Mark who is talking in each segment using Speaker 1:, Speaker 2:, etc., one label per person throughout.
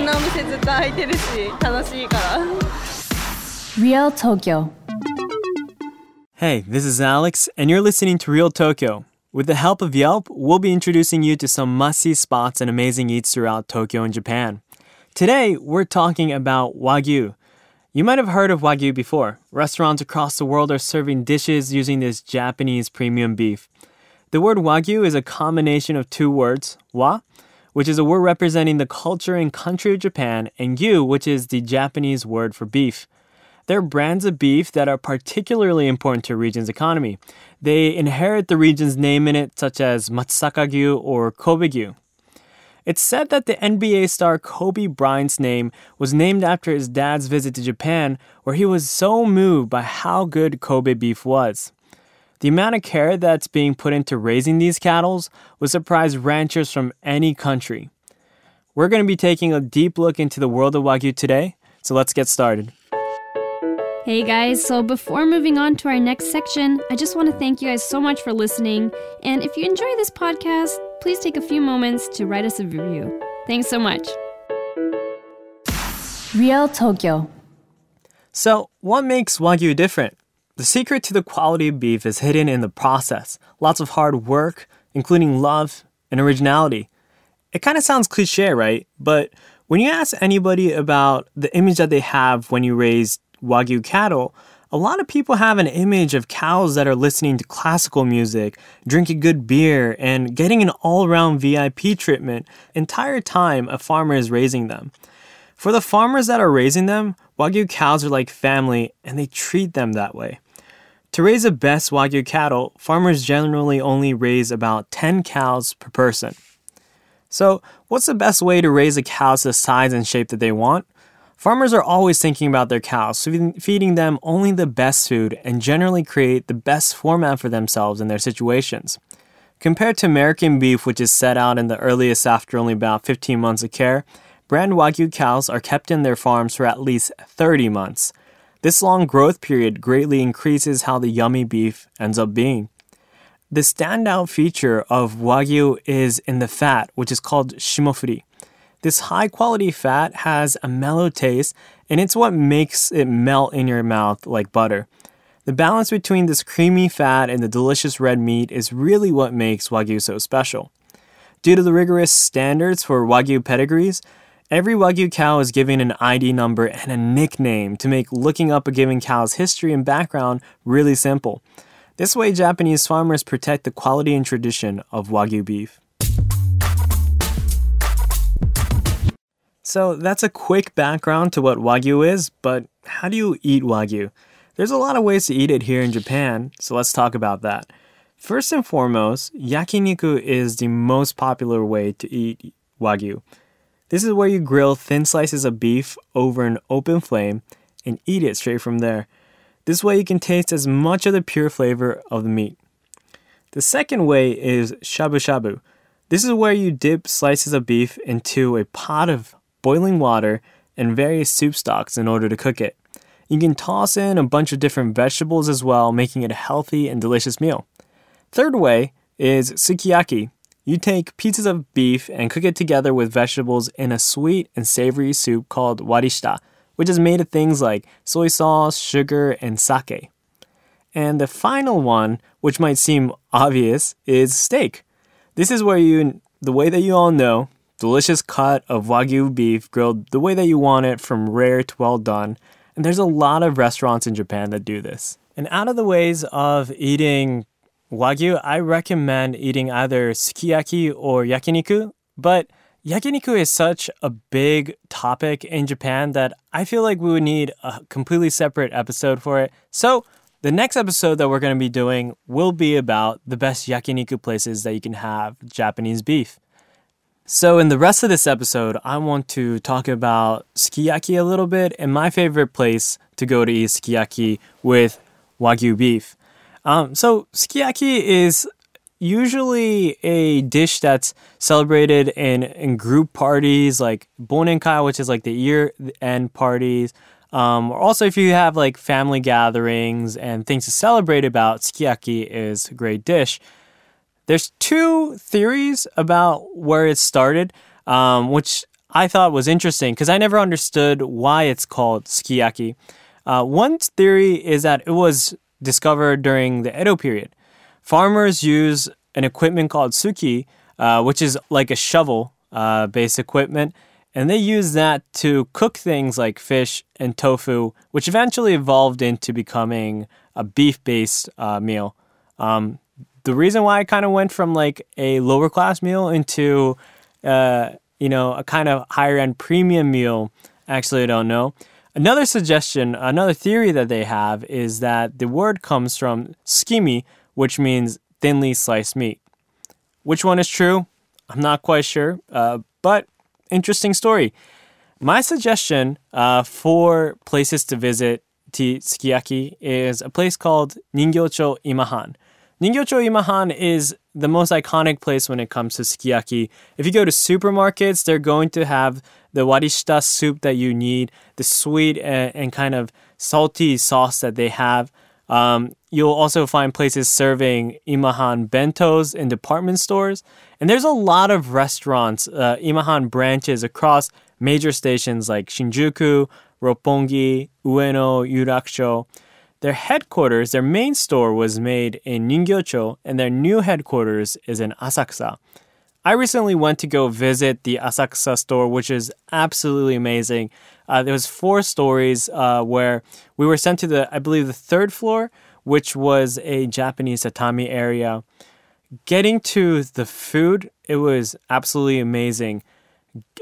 Speaker 1: ろんなお店ずっと開いてるし楽しいから
Speaker 2: Real Tokyo.
Speaker 3: Hey, this is Alex, and you're listening to Real Tokyo. With the help of Yelp, we'll be introducing you to some must see spots and amazing eats throughout Tokyo and Japan. Today, we're talking about Wagyu. You might have heard of Wagyu before. Restaurants across the world are serving dishes using this Japanese premium beef. The word Wagyu is a combination of two words, wa, which is a word representing the culture and country of Japan, and gyu, which is the Japanese word for beef. There are brands of beef that are particularly important to a region's economy. They inherit the region's name in it, such as Matsusaka Gyu or Kobe Gyu. It's said that the NBA star Kobe Bryant's name was named after his dad's visit to Japan, where he was so moved by how good Kobe beef was. The amount of care that's being put into raising these cattle would surprise ranchers from any country. We're going to be taking a deep look into the world of Wagyu today, so let's get started.
Speaker 4: Hey guys, so before moving on to our next section, I just want to thank you guys so much for listening. And if you enjoy this podcast, please take a few moments to write us a review. Thanks so much.
Speaker 2: Real Tokyo.
Speaker 3: So, what makes Wagyu different? The secret to the quality of beef is hidden in the process. Lots of hard work, including love and originality. It kind of sounds cliche, right? But when you ask anybody about the image that they have when you raise Wagyu cattle, a lot of people have an image of cows that are listening to classical music, drinking good beer, and getting an all around VIP treatment entire time a farmer is raising them. For the farmers that are raising them, Wagyu cows are like family and they treat them that way. To raise the best Wagyu cattle, farmers generally only raise about 10 cows per person. So, what's the best way to raise the cows to the size and shape that they want? Farmers are always thinking about their cows, so feeding them only the best food and generally create the best format for themselves in their situations. Compared to American beef, which is set out in the earliest after only about 15 months of care, brand Wagyu cows are kept in their farms for at least 30 months. This long growth period greatly increases how the yummy beef ends up being. The standout feature of Wagyu is in the fat, which is called shimofuri. This high quality fat has a mellow taste, and it's what makes it melt in your mouth like butter. The balance between this creamy fat and the delicious red meat is really what makes Wagyu so special. Due to the rigorous standards for Wagyu pedigrees, every Wagyu cow is given an ID number and a nickname to make looking up a given cow's history and background really simple. This way, Japanese farmers protect the quality and tradition of Wagyu beef. So, that's a quick background to what Wagyu is, but how do you eat Wagyu? There's a lot of ways to eat it here in Japan, so let's talk about that. First and foremost, yakiniku is the most popular way to eat Wagyu. This is where you grill thin slices of beef over an open flame and eat it straight from there. This way, you can taste as much of the pure flavor of the meat. The second way is shabu shabu. This is where you dip slices of beef into a pot of boiling water and various soup stocks in order to cook it. You can toss in a bunch of different vegetables as well, making it a healthy and delicious meal. Third way is sukiyaki. You take pieces of beef and cook it together with vegetables in a sweet and savory soup called warishita which is made of things like soy sauce, sugar, and sake. And the final one, which might seem obvious, is steak. This is where you, the way that you all know, delicious cut of wagyu beef grilled the way that you want it from rare to well done. And there's a lot of restaurants in Japan that do this. And out of the ways of eating wagyu, I recommend eating either sukiyaki or yakiniku, but Yakiniku is such a big topic in Japan that I feel like we would need a completely separate episode for it. So, the next episode that we're going to be doing will be about the best yakiniku places that you can have Japanese beef. So, in the rest of this episode, I want to talk about sukiyaki a little bit and my favorite place to go to eat sukiyaki with wagyu beef. Um, so, sukiyaki is usually a dish that's celebrated in, in group parties like Bonenkai, which is like the year end parties. Um, or also, if you have like family gatherings and things to celebrate about, sukiyaki is a great dish. There's two theories about where it started, um, which I thought was interesting because I never understood why it's called sukiyaki. Uh, one theory is that it was discovered during the Edo period. Farmers use an equipment called suki, uh, which is like a shovel uh, based equipment, and they use that to cook things like fish and tofu, which eventually evolved into becoming a beef based uh, meal. Um, the reason why I kind of went from like a lower class meal into, uh, you know, a kind of higher end premium meal, actually, I don't know. Another suggestion, another theory that they have is that the word comes from sukimi, which means thinly sliced meat. Which one is true? I'm not quite sure, uh, but interesting story. My suggestion uh, for places to visit to Sukiyaki is a place called Ningyocho Imahan. Ningyocho Imahan is the most iconic place when it comes to sukiyaki. If you go to supermarkets, they're going to have the warishita soup that you need, the sweet and, and kind of salty sauce that they have. Um, you'll also find places serving Imahan bentos in department stores. And there's a lot of restaurants, uh, Imahan branches across major stations like Shinjuku, Roppongi, Ueno, Yurakucho. Their headquarters, their main store was made in Ningyocho, and their new headquarters is in Asakusa. I recently went to go visit the Asakusa store, which is absolutely amazing. Uh, there was four stories uh, where we were sent to the, I believe, the third floor, which was a Japanese tatami area. Getting to the food, it was absolutely amazing.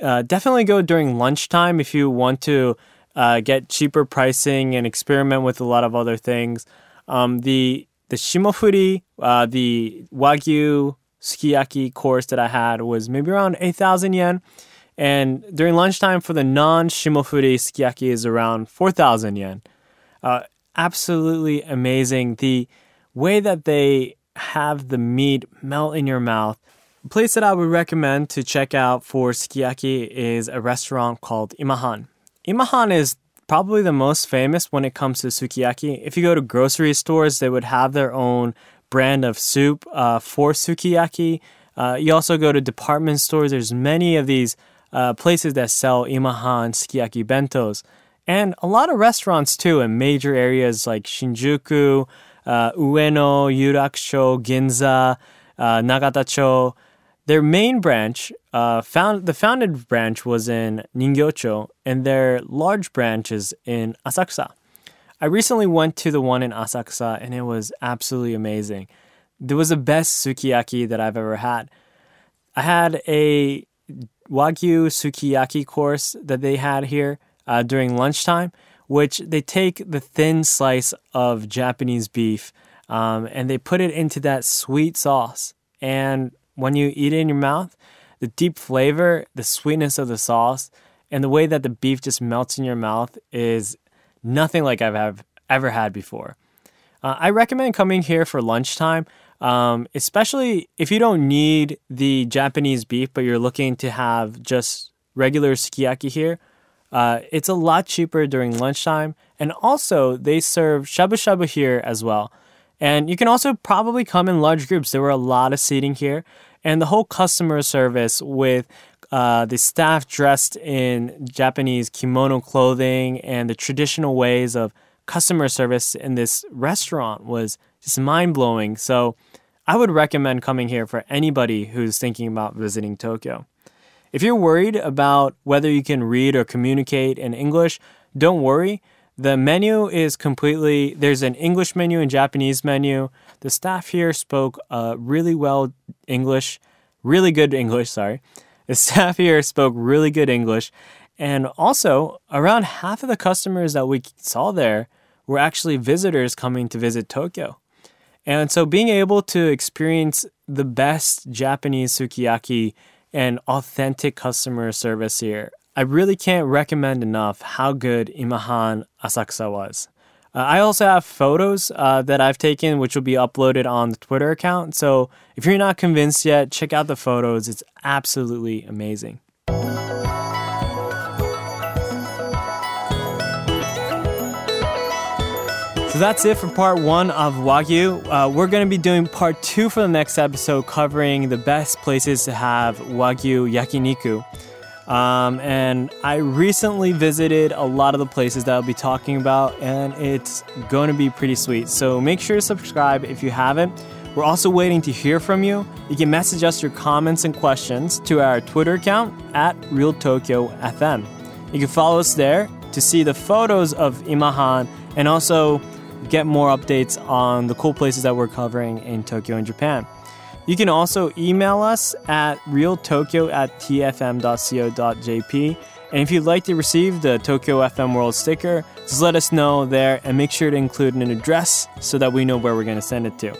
Speaker 3: Uh, definitely go during lunchtime if you want to uh, get cheaper pricing and experiment with a lot of other things. Um, the the shimofuri, uh, the wagyu sukiyaki course that I had was maybe around eight thousand yen, and during lunchtime for the non shimofuri sukiyaki is around four thousand yen. Uh, absolutely amazing. The way that they have the meat melt in your mouth. A place that I would recommend to check out for sukiyaki is a restaurant called Imahan. Imahan is probably the most famous when it comes to sukiyaki. If you go to grocery stores, they would have their own brand of soup uh, for sukiyaki. Uh, you also go to department stores. There's many of these uh, places that sell Imahan sukiyaki bentos. And a lot of restaurants too in major areas like Shinjuku, uh, Ueno, Yurakucho, Ginza, uh, Nagatacho. Their main branch, uh, found the founded branch was in Ningyocho, and their large branch is in Asakusa. I recently went to the one in Asakusa, and it was absolutely amazing. It was the best sukiyaki that I've ever had. I had a wagyu sukiyaki course that they had here uh, during lunchtime, which they take the thin slice of Japanese beef um, and they put it into that sweet sauce. And when you eat it in your mouth, the deep flavor, the sweetness of the sauce, and the way that the beef just melts in your mouth is nothing like I've ever had before. Uh, I recommend coming here for lunchtime, um, especially if you don't need the Japanese beef, but you're looking to have just regular sukiyaki here. Uh, it's a lot cheaper during lunchtime, and also they serve shabu shabu here as well. And you can also probably come in large groups. There were a lot of seating here, and the whole customer service with uh, the staff dressed in Japanese kimono clothing and the traditional ways of customer service in this restaurant was just mind blowing. So I would recommend coming here for anybody who's thinking about visiting Tokyo. If you're worried about whether you can read or communicate in English, don't worry. The menu is completely, there's an English menu and Japanese menu. The staff here spoke uh, really well English, really good English, sorry. The staff here spoke really good English. And also, around half of the customers that we saw there were actually visitors coming to visit Tokyo. And so being able to experience the best Japanese sukiyaki and authentic customer service here I really can't recommend enough how good Imahan Asakusa was. Uh, I also have photos uh, that I've taken, which will be uploaded on the Twitter account. So if you're not convinced yet, check out the photos. It's absolutely amazing. So that's it for part one of Wagyu. Uh, we're going to be doing part two for the next episode, covering the best places to have Wagyu yakiniku. Um, and I recently visited a lot of the places that I'll be talking about, and it's going to be pretty sweet. So make sure to subscribe if you haven't. We're also waiting to hear from you. You can message us your comments and questions to our Twitter account at RealTokyoFM. You can follow us there to see the photos of Imahan and also get more updates on the cool places that we're covering in Tokyo and Japan. You can also email us at realtokyo at tfm.co.jp. And if you'd like to receive the Tokyo FM World sticker, just let us know there and make sure to include an address so that we know where we're going to send it to.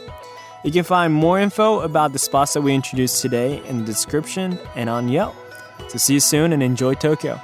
Speaker 3: You can find more info about the spots that we introduced today in the description and on Yelp. So see you soon and enjoy Tokyo.